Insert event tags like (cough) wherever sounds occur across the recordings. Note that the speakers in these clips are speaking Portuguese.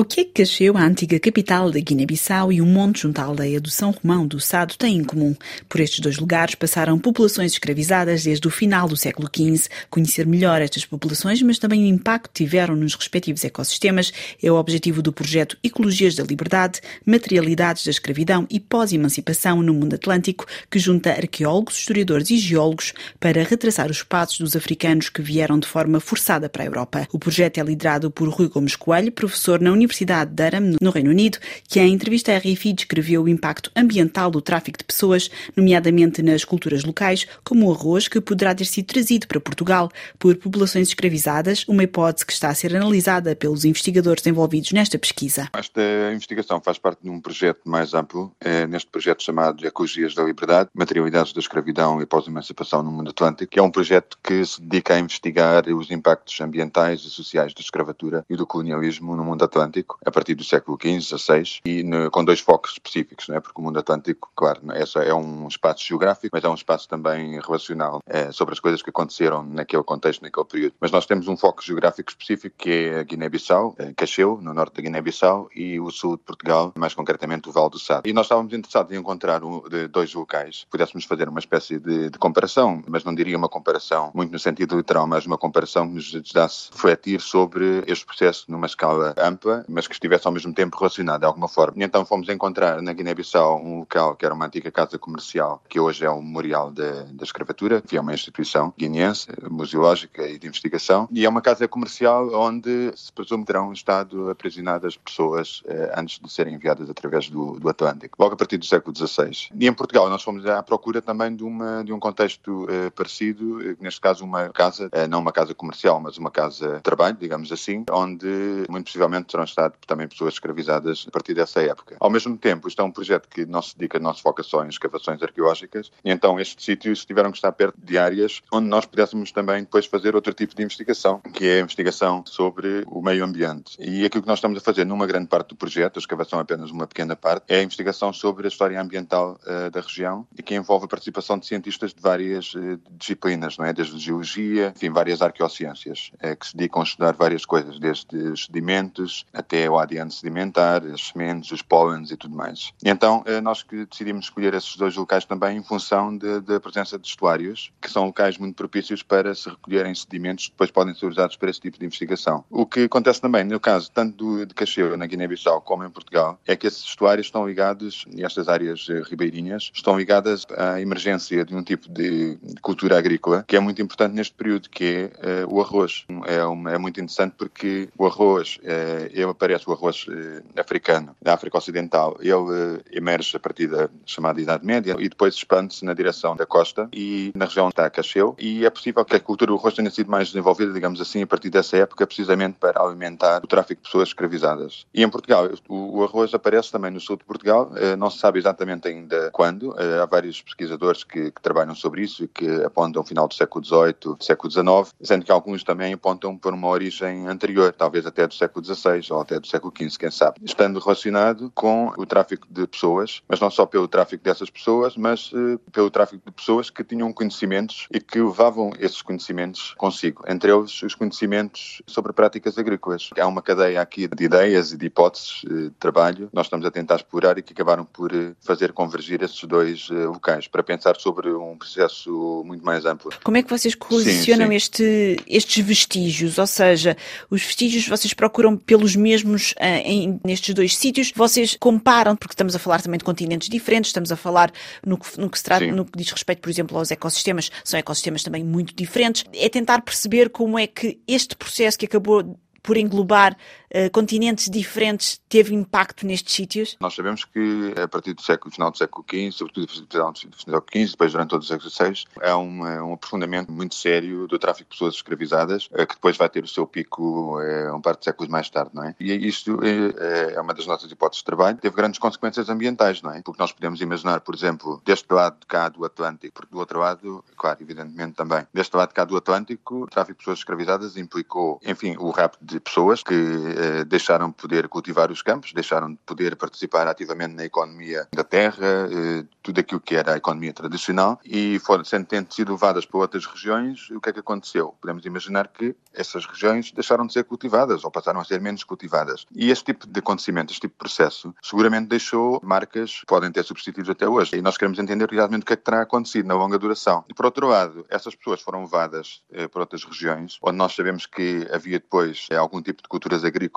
O que é que Cacheu, a antiga capital da Guiné-Bissau, e o monte junto à aldeia do São Romão do Sado têm em comum? Por estes dois lugares passaram populações escravizadas desde o final do século XV. Conhecer melhor estas populações, mas também o impacto que tiveram nos respectivos ecossistemas, é o objetivo do projeto Ecologias da Liberdade, Materialidades da Escravidão e Pós-Emancipação no Mundo Atlântico, que junta arqueólogos, historiadores e geólogos para retraçar os passos dos africanos que vieram de forma forçada para a Europa. O projeto é liderado por Rui Gomes Coelho, professor na Universidade Universidade de Durham, no Reino Unido, que em entrevista à RFI descreveu o impacto ambiental do tráfico de pessoas, nomeadamente nas culturas locais, como o arroz, que poderá ter sido trazido para Portugal por populações escravizadas, uma hipótese que está a ser analisada pelos investigadores envolvidos nesta pesquisa. Esta investigação faz parte de um projeto mais amplo, é neste projeto chamado Ecologias da Liberdade, Materialidades da Escravidão e Pós-Emancipação no Mundo Atlântico, que é um projeto que se dedica a investigar os impactos ambientais e sociais da escravatura e do colonialismo no mundo atlântico Atlântico, a partir do século XV, XVI, e no, com dois focos específicos, é? porque o mundo Atlântico, claro, essa é um espaço geográfico, mas é um espaço também relacional é, sobre as coisas que aconteceram naquele contexto, naquele período. Mas nós temos um foco geográfico específico que é a Guiné-Bissau, é, Cacheu, no norte da Guiné-Bissau, e o sul de Portugal, mais concretamente o Val do Sado. E nós estávamos interessados em encontrar um, dois locais, pudéssemos fazer uma espécie de, de, comparação, mas não diria uma comparação muito no sentido literal, mas uma comparação que nos ajudasse a refletir sobre este processo numa escala ampla mas que estivesse ao mesmo tempo relacionado de alguma forma. E então fomos encontrar na Guiné-Bissau um local que era uma antiga casa comercial, que hoje é um memorial da, escravatura, que é uma instituição guineense, museológica e de investigação, e é uma casa comercial onde se presume terão estado aprisionadas pessoas eh, antes de serem enviadas através do, do, Atlântico, logo a partir do século XVI. E em Portugal nós fomos à procura também de, uma, de um contexto eh, parecido, eh, neste caso uma casa, eh, não uma casa comercial, mas uma casa de trabalho, digamos assim, onde muito possivelmente terão estado também pessoas escravizadas a partir dessa época. Ao mesmo tempo, isto é um projeto que não se dedica, não se foca só em escavações arqueológicas, e então estes sítios tiveram que estar perto de áreas onde nós pudéssemos também depois fazer outro tipo de investigação, que é a investigação sobre o meio ambiente. E aquilo que nós estamos a fazer numa grande parte do projeto, a escavação é apenas uma pequena parte, é a investigação sobre a história ambiental uh, da região e que envolve a participação de cientistas de várias uh, disciplinas, não é? Desde geologia, enfim, várias arqueociências, uh, que se dedicam a estudar várias coisas, desde sedimentos até até o ADN sedimentar, as sementes, os pólenes e tudo mais. Então, eh, nós decidimos escolher esses dois locais também em função da presença de estuários, que são locais muito propícios para se recolherem sedimentos que depois podem ser usados para esse tipo de investigação. O que acontece também, no caso tanto do, de Cacheu, na Guiné-Bissau, como em Portugal, é que esses estuários estão ligados, e estas áreas eh, ribeirinhas, estão ligadas à emergência de um tipo de cultura agrícola que é muito importante neste período, que é uh, o arroz. É, uma, é, muito interessante porque o arroz uh, é aparece o arroz eh, africano da África Ocidental, ele eh, emerge a partir da chamada Idade Média e depois expande-se na direção da costa e na região está Cacheu. E é possível que a cultura do arroz tenha sido mais desenvolvida, digamos assim, a partir dessa época, precisamente para alimentar o tráfico de pessoas escravizadas. E em Portugal, o, o arroz aparece também no sul de Portugal, eh, não se sabe exatamente ainda quando, há vários pesquisadores que, que trabalham sobre isso e que apontam o final do século XVIII, século XIX, sendo que alguns também apontam por uma origem anterior, talvez até do século XVI ou até do século XV, quem sabe, estando relacionado com o tráfico de pessoas, mas não só pelo tráfico dessas pessoas, mas uh, pelo tráfico de pessoas que tinham conhecimentos e que levavam esses conhecimentos consigo, entre eles os conhecimentos sobre práticas agrícolas. Há uma cadeia aqui de ideias e de hipóteses uh, de trabalho que nós estamos a tentar explorar e que acabaram por uh, fazer convergir esses dois locais para pensar sobre um processo muito mais amplo. Como é que vocês colecionam Este, estes vestígios? Ou seja, os vestígios vocês procuram pelos mesmos uh, em, nestes dois sítios. Vocês comparam, porque estamos a falar também de continentes diferentes, estamos a falar no que, no que se trata, no que diz respeito, por exemplo, aos ecossistemas, são ecossistemas também muito diferentes. É tentar perceber como é que este processo que acabou por englobar uh, continentes diferentes, teve impacto nestes sítios? Nós sabemos que a partir do século, final do século XV, sobretudo final do século XV, depois durante todo o século XVI, é um, um aprofundamento muito sério do tráfico de pessoas escravizadas, uh, que depois vai ter o seu pico uh, um par de séculos mais tarde, não é? E isto é, é uma das nossas hipóteses de trabalho. Teve grandes consequências ambientais, não é? Porque nós podemos imaginar, por exemplo, deste lado de cá do Atlântico, porque do outro lado, claro, evidentemente também, deste lado de cá do Atlântico, o tráfico de pessoas escravizadas implicou, enfim, o rapto de pessoas que eh, deixaram de poder cultivar os campos, deixaram de poder participar ativamente na economia da terra, eh, tudo aquilo que era a economia tradicional, e foram sendo tendo sido levadas para outras regiões, o que é que aconteceu? Podemos imaginar que essas regiões deixaram de ser cultivadas ou passaram a ser menos cultivadas. E este tipo de acontecimento, este tipo de processo, seguramente deixou marcas que podem ter substituídos até hoje. E nós queremos entender realmente o que é que terá acontecido na longa duração. E por outro lado, essas pessoas foram levadas eh, para outras regiões, onde nós sabemos que havia depois algum tipo de culturas agrícolas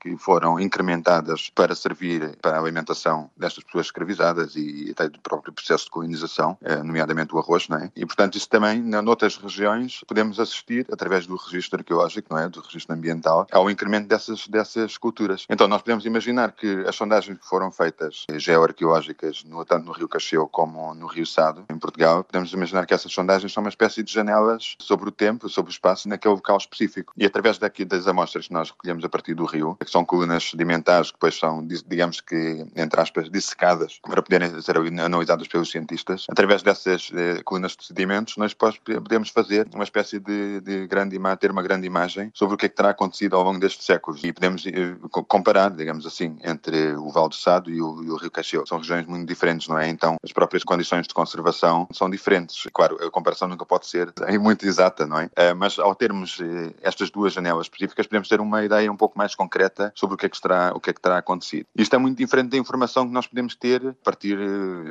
que foram incrementadas para servir para a alimentação destas pessoas escravizadas e até do próprio processo de colonização, eh, nomeadamente o arroz, não é? E portanto isso também, noutras regiões, podemos assistir através do registro arqueológico, não é? Do registro ambiental, ao incremento dessas, dessas culturas. Então nós podemos imaginar que as sondagens que foram feitas eh, geoarqueológicas, no, tanto no Rio Cacheu como no Rio Sado, em Portugal, podemos imaginar que essas sondagens são uma espécie de janelas sobre o tempo, sobre o espaço, naquele local específico. E através daqui das amostras que nós recolhemos a partir do rio, que são colunas sedimentares que depois são, digamos que, entre aspas, dissecadas para poderem ser analisadas pelos cientistas, através dessas eh, colunas de sedimentos, nós podemos fazer uma espécie de, de grande imagem, ter uma grande imagem sobre o que é que terá acontecido ao longo destes séculos. E podemos eh, comparar, digamos assim, entre o Val do Sado e o, e o Rio Cacheu. São regiões muito diferentes, não é? Então, as próprias condições de conservação são diferentes. Claro, a comparação nunca pode ser muito exata, não é? Eh, mas ao termos estas duas janelas específicas, podemos ter uma ideia um pouco mais concreta sobre o que é que terá, o que é que terá acontecido. Isto é muito diferente da informação que nós podemos ter a partir,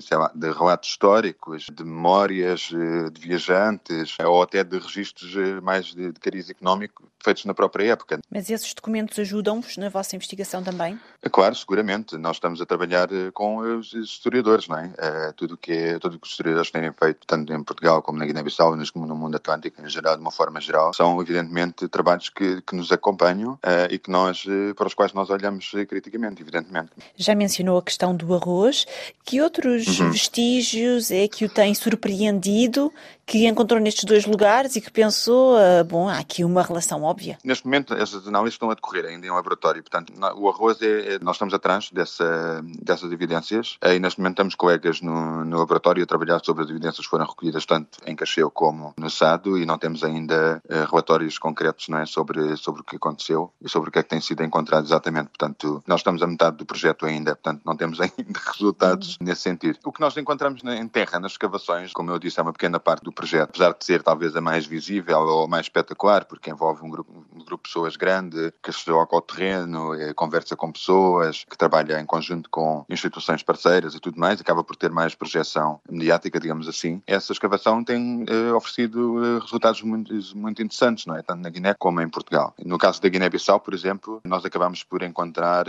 sei lá, de relatos históricos, de memórias de viajantes ou até de registros mais de, de cariz económico feitos na própria época. Mas esses documentos ajudam-vos na vossa investigação também? É claro, seguramente. Nós estamos a trabalhar eh, com os historiadores, não é? é tudo que é, tudo que os historiadores têm feito, tanto em Portugal como na Guiné-Bissau, como no mundo atlântico em geral, de uma forma geral, são evidentemente trabalhos que, que nos acompanham uh, e que nós, para os quais nós olhamos criticamente, evidentemente. Já mencionou a questão do arroz. Que outros uhum. vestígios é que o tem surpreendido que encontrou nestes dois lugares e que pensou, uh, bom, há aqui uma relação óbvia? Neste momento, essas análises estão a decorrer ainda em laboratório. Portanto, o arroz é, é nós estamos atrás dessa, dessas evidências e neste momento temos colegas no, no, laboratório a trabalhar sobre as evidências que foram recolhidas tanto em Cacheu como no Sado e não temos ainda uh, relatórios concretos não é, sobre, sobre o que aconteceu e sobre o que é que tem sido encontrado exatamente. Portanto, nós estamos a metade do projeto ainda, portanto, não temos (laughs) ainda resultados uhum. nesse sentido. O que nós encontramos em terra, nas escavações, como eu disse, é uma pequena parte do projeto, apesar de ser talvez a mais visível ou a mais espetacular, porque envolve um grupo, um grupo de pessoas grande que se desloca ao terreno, eh, conversa com pessoas, que trabalha em conjunto com instituições parceiras e tudo mais, acaba por ter mais projeção mediática, digamos assim. Essa escavação tem eh, oferecido eh, resultados muito, muito interessantes, não é? Tanto na Guiné como em Portugal. No caso da Guiné-Bissau, por exemplo, nós acabamos por encontrar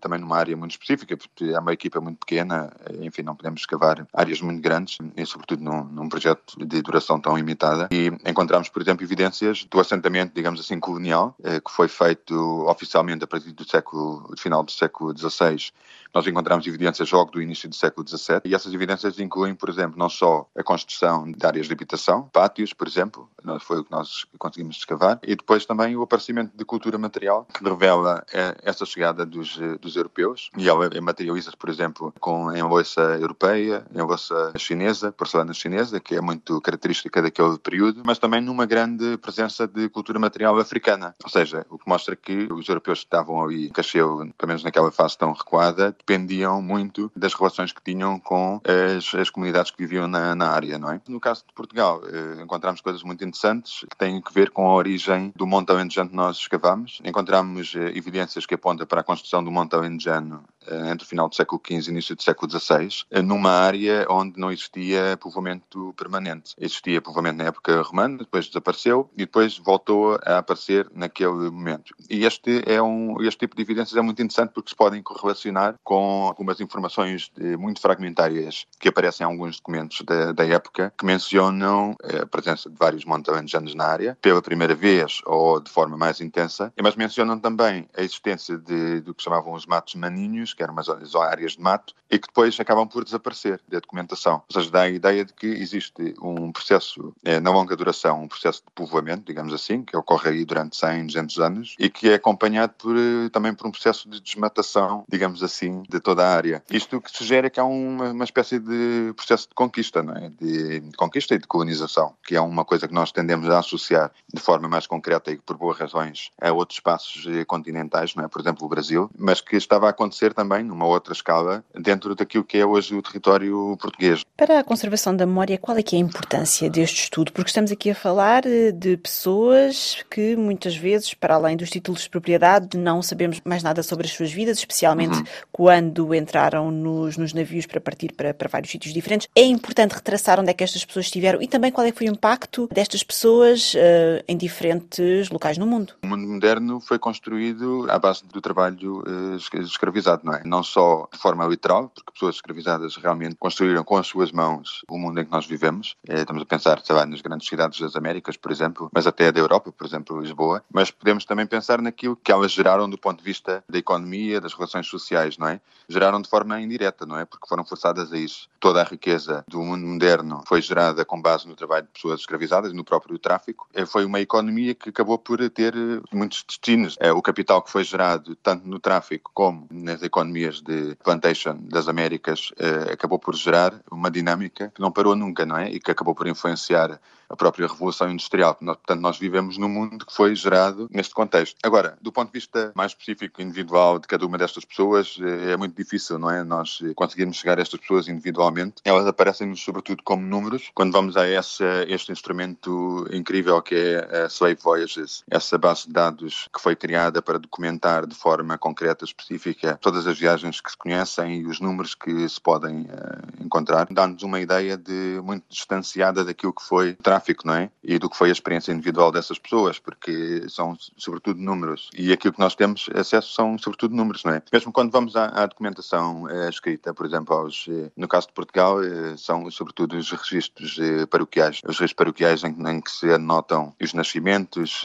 também numa área muito específica, porque é uma equipa muito pequena, enfim, não podemos escavar áreas muito grandes, e sobretudo num, num projeto de duração tão limitada. E encontramos, por exemplo, evidências do assentamento, digamos assim, colonial, eh, que foi feito oficialmente a partir do século, do final do século XVI. Nós encontramos evidências logo do início do século XVII e essas evidências incluem, por exemplo, não só a construção de áreas de habitação, pátios, por exemplo, foi o que nós conseguimos escavar, e depois também o aparecimento de cultura material que revela essa chegada dos, dos europeus e ela materializa-se, por exemplo, com em louça europeia, em louça chinesa, porcelana chinesa, que é muito característica daquele período, mas também numa grande presença de cultura material africana. Ou seja, o que mostra que os europeus que estavam ali Cacheu, pelo menos naquela fase tão recuada, dependiam muito das relações que tinham com as, as comunidades que viviam na, na, área, não é? No caso de Portugal, eh, encontramos coisas muito interessantes que têm a ver com a origem do Monte Alentejano que nós escavamos. Encontramos eh, evidências que apontam para a construção do Monte Alentejano eh, entre o final do século XV e início do século XVI, eh, numa área onde não existia povoamento permanente. Existia povoamento na época romana, depois desapareceu e depois voltou a aparecer naquele momento. E este, é um, este tipo de evidências é muito interessante porque se podem correlacionar com algumas informações muito fragmentárias que aparecem em alguns documentos da, da época que mencionam eh, a presença de vários montalenjanos na área pela primeira vez ou de forma mais intensa, mas mencionam também a existência de, do que chamavam os matos maninhos, que eram umas áreas de mato, e que depois acabam por desaparecer da documentação. Ou seja, dá a ideia de que existe um processo é, na longa duração, um processo de povoamento, digamos assim, que ocorre aí durante 100, 200 anos, e que é acompanhado por, eh, também por um processo de desmatação, digamos assim, de toda a área. Isto que sugere que há uma, uma espécie de processo de conquista, não é? De, de conquista e de colonização, que é uma coisa que nós tendemos a associar de forma mais concreta e por boas razões a outros espaços eh, continentais, não é? Por exemplo, o Brasil, mas que estava a acontecer também numa outra escala dentro daquilo que é hoje o território português. Para a conservação da memória, qual é que é a importância deste estudo? Porque estamos aqui a falar eh, de pessoas que muitas vezes, para além dos títulos de propriedade, não sabemos mais nada sobre as suas vidas, especialmente uhum. quando entraram nos, nos navios para partir para, para vários sítios diferentes. É importante retraçar onde é que estas pessoas estiveram e também qual é que foi o impacto destas pessoas uh, em diferentes locais no mundo. O mundo moderno foi construído à base do trabalho uh, escravizado, não é? Não só de forma literal, porque pessoas escravizadas realmente construíram com as suas mãos o mundo em que nós vivemos. É, estamos a pensar, sei lá, nas grandes cidades das Américas, por exemplo, mas até da Europa, por exemplo, Lisboa. Mas podemos também pensar naquilo que elas geraram do ponto de vista da economia, das relações sociais, não é? Geraram de forma indireta, não é? Porque foram forçadas a isso. Toda a riqueza do mundo moderno foi gerada com base no trabalho de pessoas escravizadas, no próprio tráfico. É, foi uma economia que acabou por ter eh, muitos destinos. O capital que foi gerado tanto no tráfico como nas economias de plantation das Américas eh, acabou por gerar uma dinâmica que não parou nunca, não é? E que acabou por influenciar a própria Revolução Industrial. Portanto, nós vivemos num mundo que foi gerado neste contexto. Agora, do ponto de vista mais específico, individual de cada uma destas pessoas, é muito difícil, não é? Nós conseguirmos chegar a estas pessoas individualmente. Elas aparecem-nos sobretudo como números. Quando vamos a essa, este instrumento incrível que é a Slave Voyages, essa base de dados que foi criada para documentar de forma concreta, específica, todas as viagens que se conhecem e os números que se podem uh, encontrar, dá-nos uma ideia de muito distanciada daquilo que foi o tráfico, não é? E do que foi a experiência individual dessas pessoas, porque são sobretudo números. E aquilo que nós temos acesso são sobretudo números, não é? Mesmo quando vamos à, à documentação é, escrita, por exemplo, aos, eh, no caso de Portugal, é, são sobretudo os registros paroquiais. Os registros paroquiais em, em, que se anotam os nascimentos,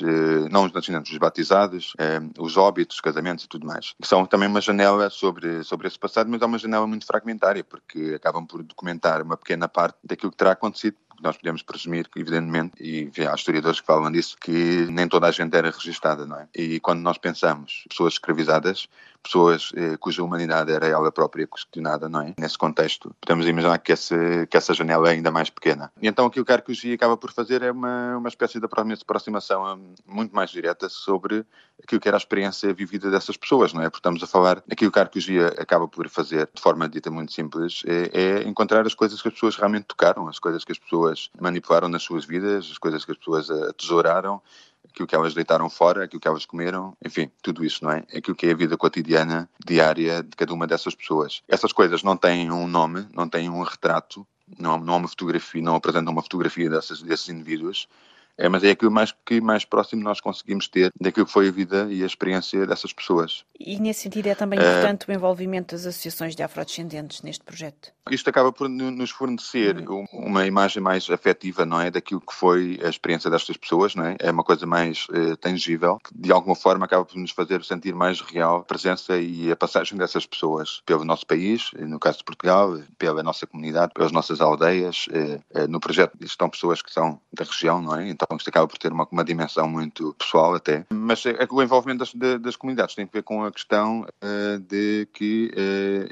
não os nascimentos, os batizados, os óbitos, os casamentos e tudo mais. Que são também uma janela sobre, sobre esse passado, mas é uma janela muito fragmentária, porque acabam por documentar uma pequena parte daquilo que terá acontecido nós podemos presumir, evidentemente, e há historiadores que falam disso, que nem toda a gente era registada, não é? E quando nós pensamos pessoas escravizadas, pessoas eh, cuja humanidade era ela própria questionada, não é? Nesse contexto, podemos imaginar que essa, que essa janela é ainda mais pequena. E então aquilo que a arqueologia acaba por fazer é uma, uma espécie de aproximação hum, muito mais direta sobre aquilo que era a experiência vivida dessas pessoas, não é? Porque estamos a falar, aquilo que a arqueologia acaba por fazer, de forma dita muito simples, é, é encontrar as coisas que as pessoas realmente tocaram, as coisas que as pessoas manipularam nas suas vidas, as coisas que as pessoas atesouraram, aquilo que elas deitaram fora, aquilo que elas comeram, enfim, tudo isso, não é? Aquilo que é a vida cotidiana, diária de cada uma dessas pessoas. Essas coisas não têm um nome, não têm um retrato, não, não há uma fotografia, não apresentam uma fotografia dessas, desses indivíduos, é, mas é aquilo mais que mais próximo nós conseguimos ter daquilo que foi a vida e a experiência dessas pessoas. E nesse sentido é também importante uh, o envolvimento das associações de afrodescendentes neste projeto. Isto acaba por nos fornecer hum. uma imagem mais afetiva, não é, daquilo que foi a experiência destas pessoas, não é? É uma coisa mais uh, tangível, que de alguma forma acaba por nos fazer sentir mais real a presença e a passagem dessas pessoas pelo nosso país, no caso de Portugal, pela nossa comunidade, pelas nossas aldeias. Uh, no projeto estão pessoas que são da região, não é? Então isto acaba por ter uma, uma dimensão muito pessoal até. Mas é, é o envolvimento das, de, das, comunidades tem a ver com a questão de que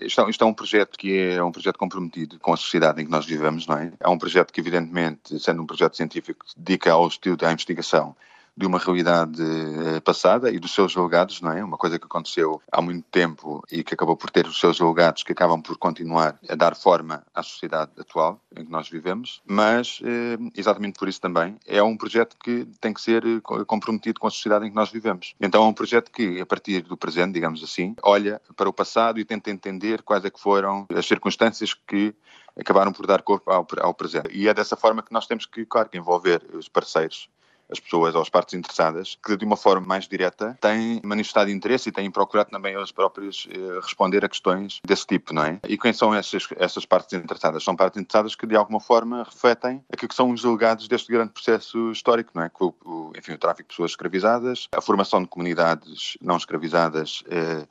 isto, isto, é um projeto que é um projeto comprometido com a sociedade em que nós vivemos, não é? É um projeto que, evidentemente, sendo um projeto científico, se dedica ao estudo, à investigação de uma realidade eh, passada e dos seus julgados, não é? Uma coisa que aconteceu há muito tempo e que acabou por ter os seus julgados que acabam por continuar a dar forma à sociedade atual em que nós vivemos, mas eh, exatamente por isso também é um projeto que tem que ser eh, comprometido com a sociedade em que nós vivemos. Então é um projeto que, a partir do presente, digamos assim, olha para o passado e tenta entender quais é que foram as circunstâncias que acabaram por dar corpo ao, ao presente. E é dessa forma que nós temos que, claro, envolver os parceiros as pessoas ou as partes interessadas, que de uma forma mais direta têm manifestado interesse e têm procurado também elas próprias eh, responder a questões desse tipo, não é? E quem são essas, essas partes interessadas? São partes interessadas que de alguma forma refletem aquilo que são os legados deste grande processo histórico, não é? O, o, enfim, o tráfico de pessoas escravizadas, a formação de comunidades não escravizadas. Eh,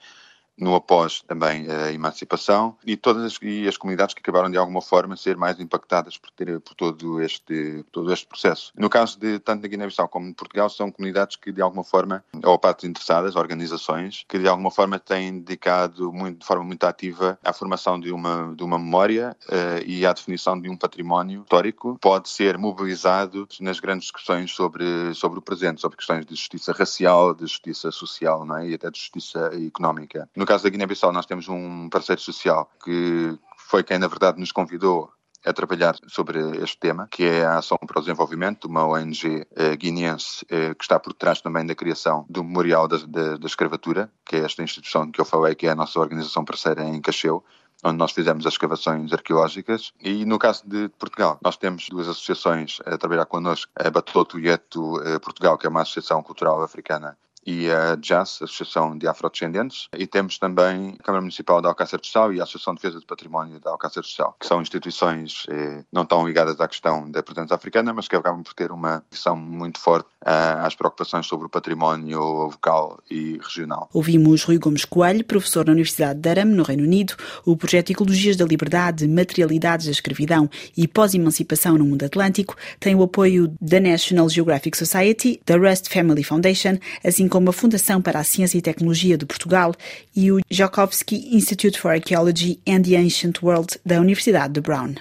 no após também a emancipação e todas as, e as comunidades que acabaram de alguma forma ser mais impactadas por, ter, por todo, este, todo este processo. No caso de tanto da Guiné-Bissau como de Portugal, são comunidades que de alguma forma, ou partes interessadas, organizações, que de alguma forma têm dedicado muito, de forma muito ativa à formação de uma, de uma memória uh, e à definição de um património histórico, pode ser mobilizado nas grandes discussões sobre, sobre o presente, sobre questões de justiça racial, de justiça social não é? e até de justiça económica. No caso da Guiné-Bissau, nós temos um parceiro social que foi quem, na verdade, nos convidou a trabalhar sobre este tema, que é a Ação para o Desenvolvimento, uma ONG eh, guineense eh, que está por trás também da criação do Memorial da, da, da, Escravatura, que é esta instituição que eu falei, que é a nossa organização parceira em Cacheu, onde nós fizemos as escavações arqueológicas. E no caso de Portugal, nós temos duas associações a trabalhar connosco, a Batoto Yeto eh, Portugal, que é uma associação cultural africana e a JAS, Associação de Afrodescendentes, e temos também a Câmara Municipal de Alcácer do Sal e a Associação de Defesa do Património de Alcácer do Sal, que são instituições eh, não tão ligadas à questão da presença africana, mas que acabam por ter uma visão muito forte ah, às preocupações sobre o património local e regional. Ouvimos Rui Gomes Coelho, professor na Universidade de Durham, no Reino Unido. O projeto Ecologias da Liberdade, Materialidades da Escravidão e Pós-Emancipação no Mundo Atlântico tem o apoio da National Geographic Society, da Rust Family Foundation, assim como a Fundação para a Ciência e Tecnologia de Portugal e o Joukowsky Institute for Archaeology and the Ancient World da Universidade de Brown.